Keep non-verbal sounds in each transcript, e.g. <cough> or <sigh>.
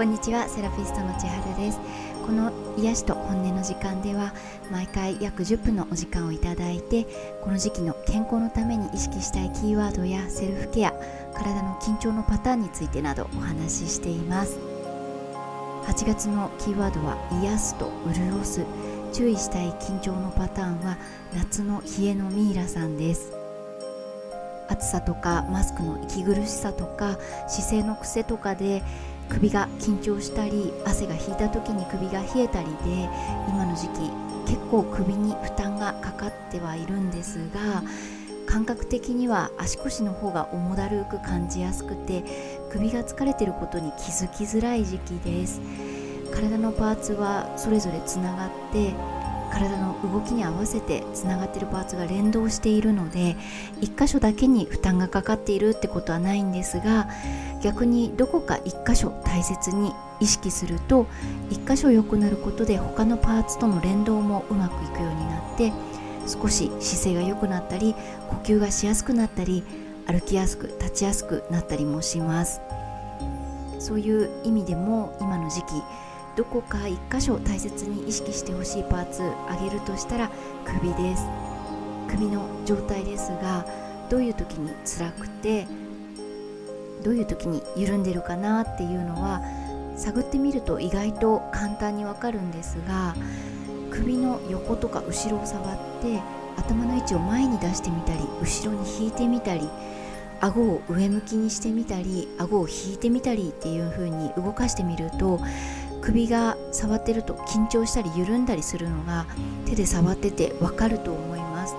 こんにちはセラピストの千春です。この癒しと本音の時間では毎回約10分のお時間をいただいてこの時期の健康のために意識したいキーワードやセルフケア体の緊張のパターンについてなどお話ししています。8月のキーワードは癒すと潤す注意したい緊張のパターンは夏の冷えのミイラさんです。暑さとかマスクの息苦しさとか姿勢の癖とかで首が緊張したり汗が引いた時に首が冷えたりで今の時期結構首に負担がかかってはいるんですが感覚的には足腰の方が重だるく感じやすくて首が疲れてることに気づきづらい時期です。体のパーツはそれぞれつながって体の動きに合わせてつながっているパーツが連動しているので1箇所だけに負担がかかっているってことはないんですが逆にどこか1箇所大切に意識すると1箇所良くなることで他のパーツとの連動もうまくいくようになって少し姿勢が良くなったり呼吸がしやすくなったり歩きやすく立ちやすくなったりもします。そういう意味でも今の時期どこか1箇所大切に意識してほしいパーツ上げるとしたら首です。首の状態ですがどういう時に辛くてどういう時に緩んでるかなっていうのは探ってみると意外と簡単にわかるんですが首の横とか後ろを触って頭の位置を前に出してみたり後ろに引いてみたり顎を上向きにしてみたり顎を引いてみたりっていう風に動かしてみると首が触ってると緊張したり緩んだりするのが手で触っててわかると思います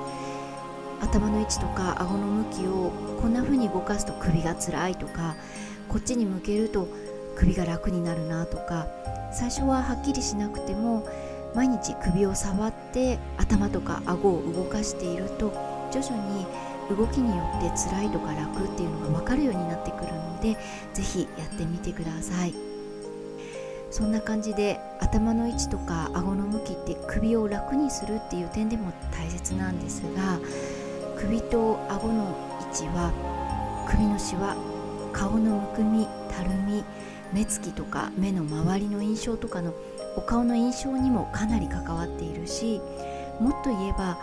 頭の位置とか顎の向きをこんな風に動かすと首が辛いとかこっちに向けると首が楽になるなとか最初ははっきりしなくても毎日首を触って頭とか顎を動かしていると徐々に動きによって辛いとか楽っていうのが分かるようになってくるので是非やってみてください。そんな感じで頭の位置とか顎の向きって首を楽にするっていう点でも大切なんですが首と顎の位置は首のしわ顔のむくみたるみ目つきとか目の周りの印象とかのお顔の印象にもかなり関わっているしもっと言えば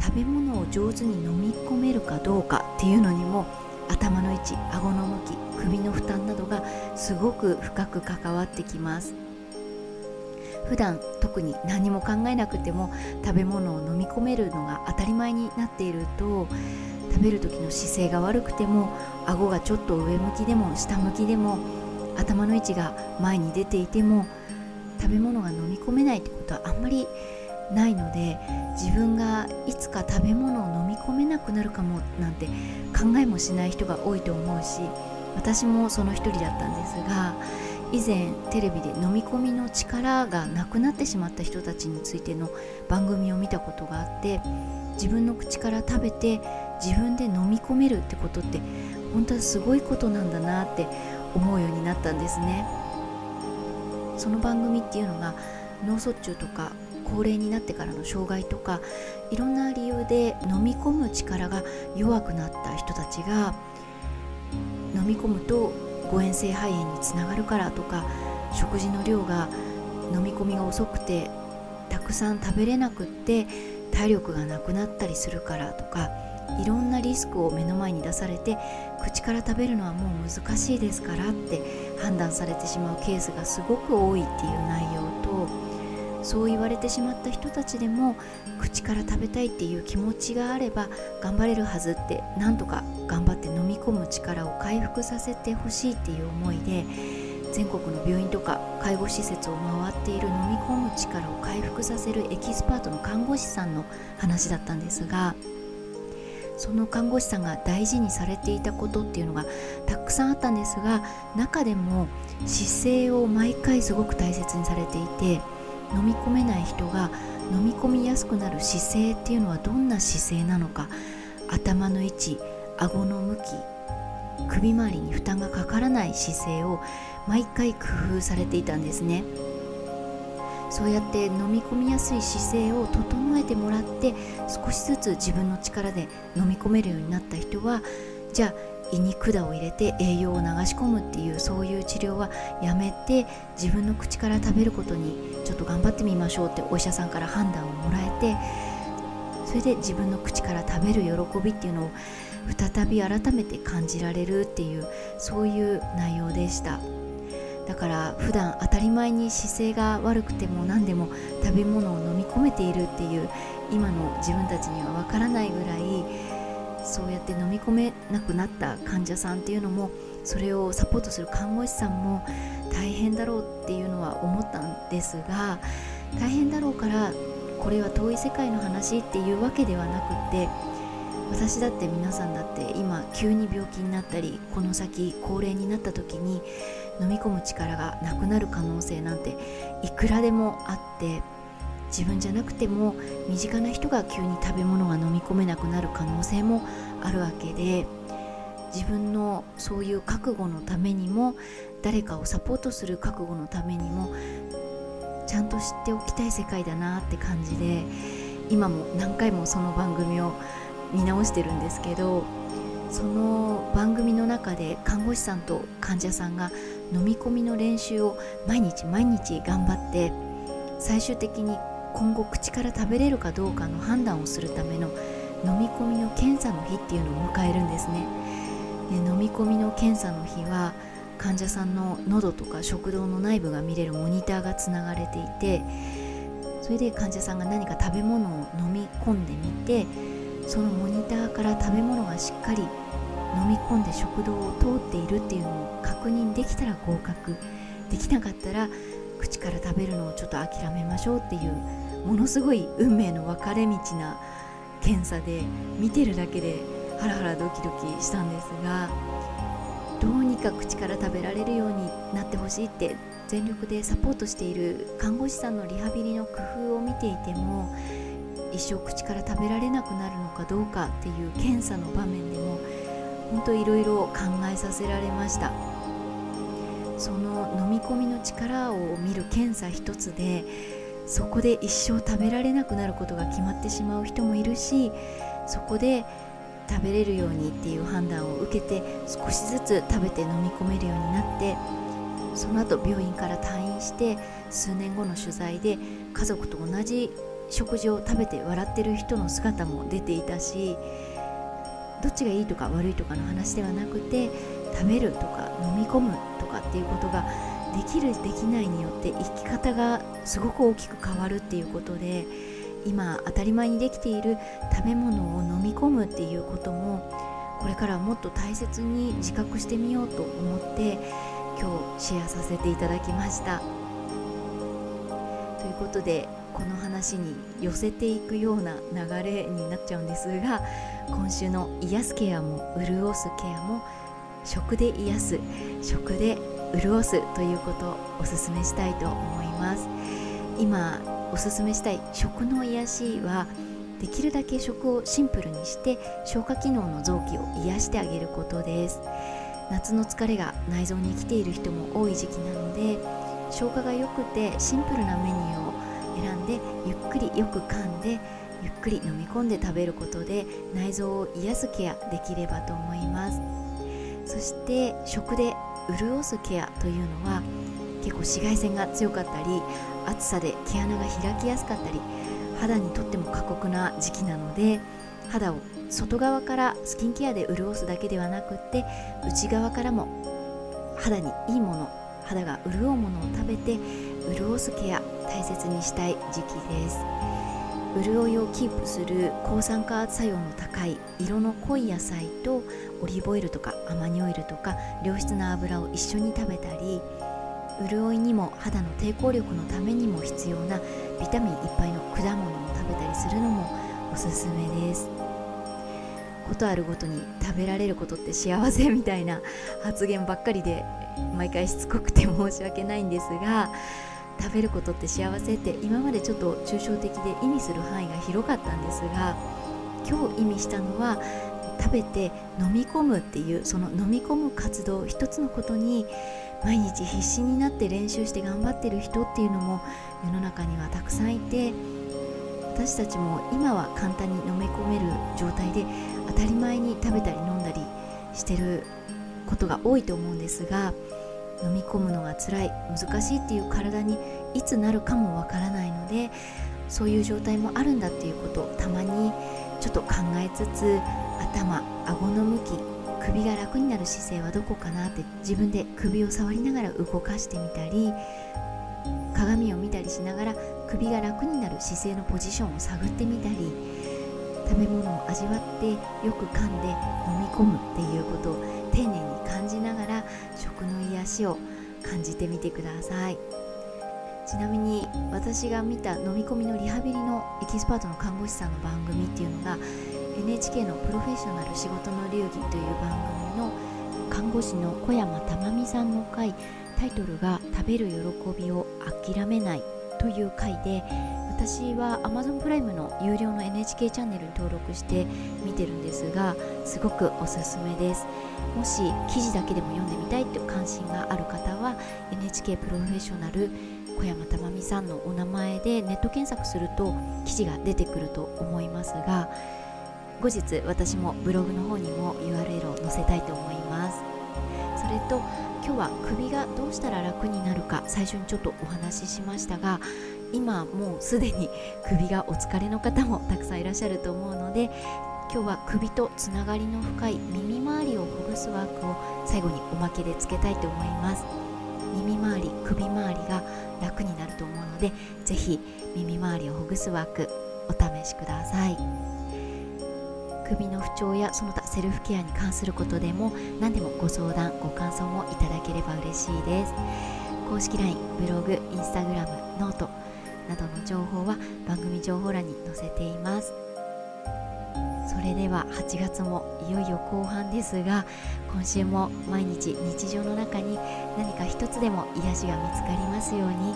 食べ物を上手に飲み込めるかどうかっていうのにも頭の位置顎の向き首の負担などがすごく深く関わってきます。普段特に何も考えなくても食べ物を飲み込めるのが当たり前になっていると食べる時の姿勢が悪くても顎がちょっと上向きでも下向きでも頭の位置が前に出ていても食べ物が飲み込めないってことはあんまりないので自分がいつか食べ物を飲み込めなくなるかもなんて考えもしない人が多いと思うし私もその一人だったんですが以前テレビで飲み込みの力がなくなってしまった人たちについての番組を見たことがあって自分の口から食べて自分で飲み込めるってことって本当はすごいことなんだなって思うようになったんですね。その番組っていうのが脳卒中とか高齢になってからの障害とかいろんな理由で飲み込む力が弱くなった人たちが飲み込むと誤嚥性肺炎につながるからとか食事の量が飲み込みが遅くてたくさん食べれなくって体力がなくなったりするからとかいろんなリスクを目の前に出されて口から食べるのはもう難しいですからって判断されてしまうケースがすごく多いっていう内容そう言われてしまった人たちでも口から食べたいっていう気持ちがあれば頑張れるはずってなんとか頑張って飲み込む力を回復させてほしいっていう思いで全国の病院とか介護施設を回っている飲み込む力を回復させるエキスパートの看護師さんの話だったんですがその看護師さんが大事にされていたことっていうのがたくさんあったんですが中でも姿勢を毎回すごく大切にされていて飲み込めない人が飲み込みやすくなる姿勢っていうのはどんな姿勢なのか。頭の位置顎の向き首周りに負担がかからない姿勢を毎回工夫されていたんですね。そうやって飲み込みやすい姿勢を整えてもらって少しずつ自分の力で飲み込めるようになった人はじゃあ胃に管を入れて栄養を流し込むっていうそういう治療はやめて自分の口から食べることにちょっと頑張ってみましょうってお医者さんから判断をもらえてそれで自分の口から食べる喜びっていうのを再び改めて感じられるっていうそういう内容でした。だから普段当たり前に姿勢が悪くても何でも食べ物を飲み込めているっていう今の自分たちにはわからないぐらいそうやって飲み込めなくなった患者さんっていうのもそれをサポートする看護師さんも大変だろうっていうのは思ったんですが大変だろうからこれは遠い世界の話っていうわけではなくて私だって皆さんだって今急に病気になったりこの先高齢になった時に飲み込む力がなくなる可能性なんていくらでもあって自分じゃなくても身近な人が急に食べ物が飲み込めなくなる可能性もあるわけで自分のそういう覚悟のためにも誰かをサポートする覚悟のためにもちゃんと知っておきたい世界だなって感じで今も何回もその番組を見直してるんですけどその番組の中で看護師さんと患者さんが飲み込みの練習を毎日毎日頑張って最終的に今後口から食べれるかどうかの判断をするための飲み込みの検査の日っていうのを迎えるんですね。で飲み込みの検査の日は患者さんの喉とか食道の内部が見れるモニターがつながれていてそれで患者さんが何か食べ物を飲み込んでみてそのモニターから食べ物がしっかり飲み込んで食道を通っているっていうのを確認できたら合格。できなかったら口から食べるのをちょっと諦めましょうっていうものすごい運命の分かれ道な検査で見てるだけでハラハラドキドキしたんですがどうにか口から食べられるようになってほしいって全力でサポートしている看護師さんのリハビリの工夫を見ていても一生口から食べられなくなるのかどうかっていう検査の場面でも本当いろいろ考えさせられました。その飲み込みの力を見る検査一つでそこで一生食べられなくなることが決まってしまう人もいるしそこで食べれるようにっていう判断を受けて少しずつ食べて飲み込めるようになってその後病院から退院して数年後の取材で家族と同じ食事を食べて笑ってる人の姿も出ていたしどっちがいいとか悪いとかの話ではなくて食べるとか飲み込むとかっていうことができるできないによって生き方がすごく大きく変わるっていうことで今当たり前にできている食べ物を飲み込むっていうこともこれからもっと大切に自覚してみようと思って今日シェアさせていただきました。ということでこの話に寄せていくような流れになっちゃうんですが今週の癒すケアも潤すケアも食で癒す食で潤すということをおすすめしたいと思います。今おすすめしたい食の癒しはできるだけ食をシンプルにして消化機能の臓器を癒してあげることです。夏の疲れが内臓に来ている人も多い時期なので消化が良くてシンプルなメニューを選んでゆっくりよく噛んでゆっくり飲み込んで食べることで内臓を癒すケアできればと思います。そして食で潤すケアというのは結構紫外線が強かったり暑さで毛穴が開きやすかったり肌にとっても過酷な時期なので肌を外側からスキンケアで潤すだけではなくって内側からも肌にいいもの肌が潤うものを食べて潤すケア大切にしたい時期です。潤いをキープする抗酸化作用の高い色の濃い野菜とオリーブオイルとかアマニオイルとか良質な油を一緒に食べたり潤いにも肌の抵抗力のためにも必要なビタミンいっぱいの果物を食べたりするのもおすすめです。ことあるごとに食べられることって幸せみたいな <laughs> 発言ばっかりで毎回しつこくて申し訳ないんですが食べることって幸せって今までちょっと抽象的で意味する範囲が広かったんですが今日意味したのは食べて飲み込むっていうその飲み込む活動一つのことに毎日必死になって練習して頑張ってる人っていうのも世の中にはたくさんいて私たちも今は簡単に飲み込める状態で当たり前に食べたり飲んだりしてることが多いと思うんですが飲み込むのが辛い難しいっていう体にいつなるかもわからないのでそういう状態もあるんだっていうことをたまにちょっと考えつつ頭顎の向き首が楽になる姿勢はどこかなって自分で首を触りながら動かしてみたり鏡を見たりしながら首が楽になる姿勢のポジションを探ってみたり食べ物を味わってよく噛んで飲み込むっていうことを丁寧に感じながら食の癒しを感じてみてください。ちなみに私が見た飲み込みのリハビリのエキスパートの看護師さんの番組っていうのが NHK の「プロフェッショナル仕事の流儀」という番組の看護師の小山珠美さんの回タイトルが「食べる喜びを諦めない」という回で私は Amazon プライムの有料の NHK チャンネルに登録して見てるんですがすごくおすすめです。もし記事だけでも読んでみたいという関心がある方は NHK プロフェッショナル小山珠美さんのお名前でネット検索すると記事が出てくると思いますが後日私もブログの方にも URL を載せたいと思います。それと今日は首がどうしたら楽になるか最初にちょっとお話ししましたが今もうすでに首がお疲れの方もたくさんいらっしゃると思うので今日は首とつながりの深い耳周りをほぐすワークを最後におまけでつけたいと思います。耳周り首周りが楽になると思うのでぜひ耳周りをほぐすワークお試しください。首の不調やその他セルフケアに関することでも何でもご相談ご感想もいただければ嬉しいです。公式 LINE ブログインスタグラムノートなどの情報は番組情報欄に載せています。それでは8月もいよいよ後半ですが今週も毎日日常の中に何か一つでも癒しが見つかりますように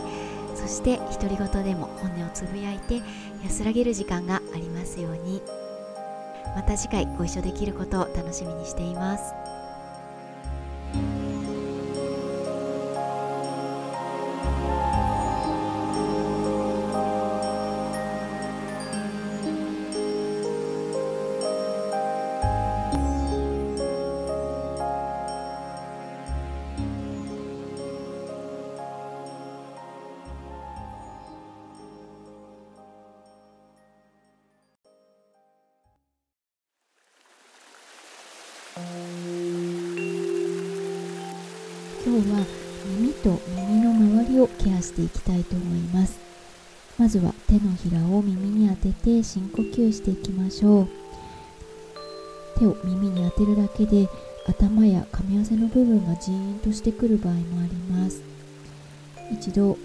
そして独り言でも本音をつぶやいて安らげる時間がありますように。また次回ご一緒できることを楽しみにしています。は耳と耳の周りをケアしていきたいと思います。まずは手のひらを耳に当てて深呼吸していきましょう。手を耳に当てるだけで頭や噛み合わせの部分がジーンとしてくる場合もあります。一度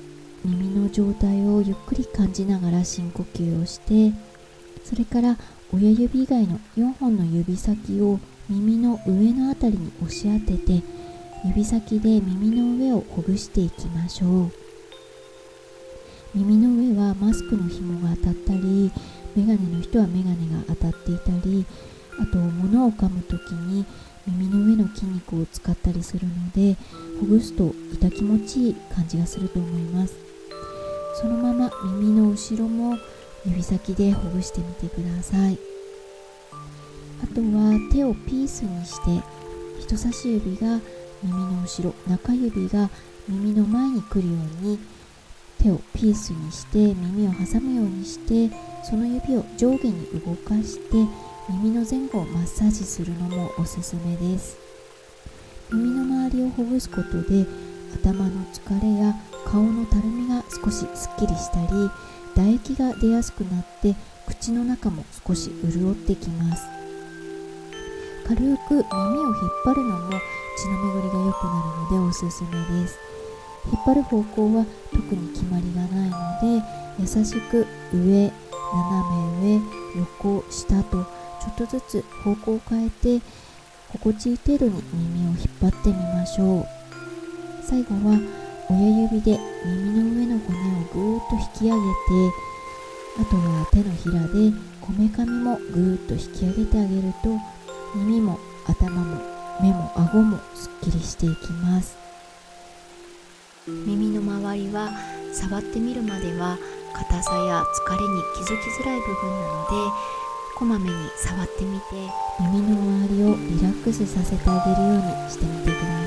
耳の状態をゆっくり感じながら深呼吸をしてそれから親指以外の4本の指先を耳の上の辺りに押し当てて指先で耳の上をほぐしていきましょう。耳の上はマスクの紐が当たったりメガネの人はメガネが当たっていたりあと物を噛む時に耳の上の筋肉を使ったりするのでほぐすと痛気持ちいい感じがすると思います。そのまま耳の後ろも指先でほぐしてみてください。あとは手をピースにして人差し指が耳の後ろ中指が耳の前に来るように手をピースにして耳を挟むようにしてその指を上下に動かして耳の前後をマッサージするのもおすすめです。耳の周りをほぐすことで頭の疲れや顔のたるみが少しすっきりしたり唾液が出やすくなって口の中も少し潤ってきます。軽く耳を引っ張るのも血の巡りが良くなるのでおすすめです。引っ張る方向は特に決まりがないので優しく上斜め上横下とちょっとずつ方向を変えて心地いい程度に耳を引っ張ってみましょう。最後は親指で耳の上の骨をぐーっと引き上げてあとは手のひらでこめかみもぐーっと引き上げてあげると耳も頭も目も顎もすっきりしていきます。耳の周りは触ってみるまでは硬さや疲れに気づきづらい部分なのでこまめに触ってみて耳の周りをリラックスさせてあげるようにしてみてください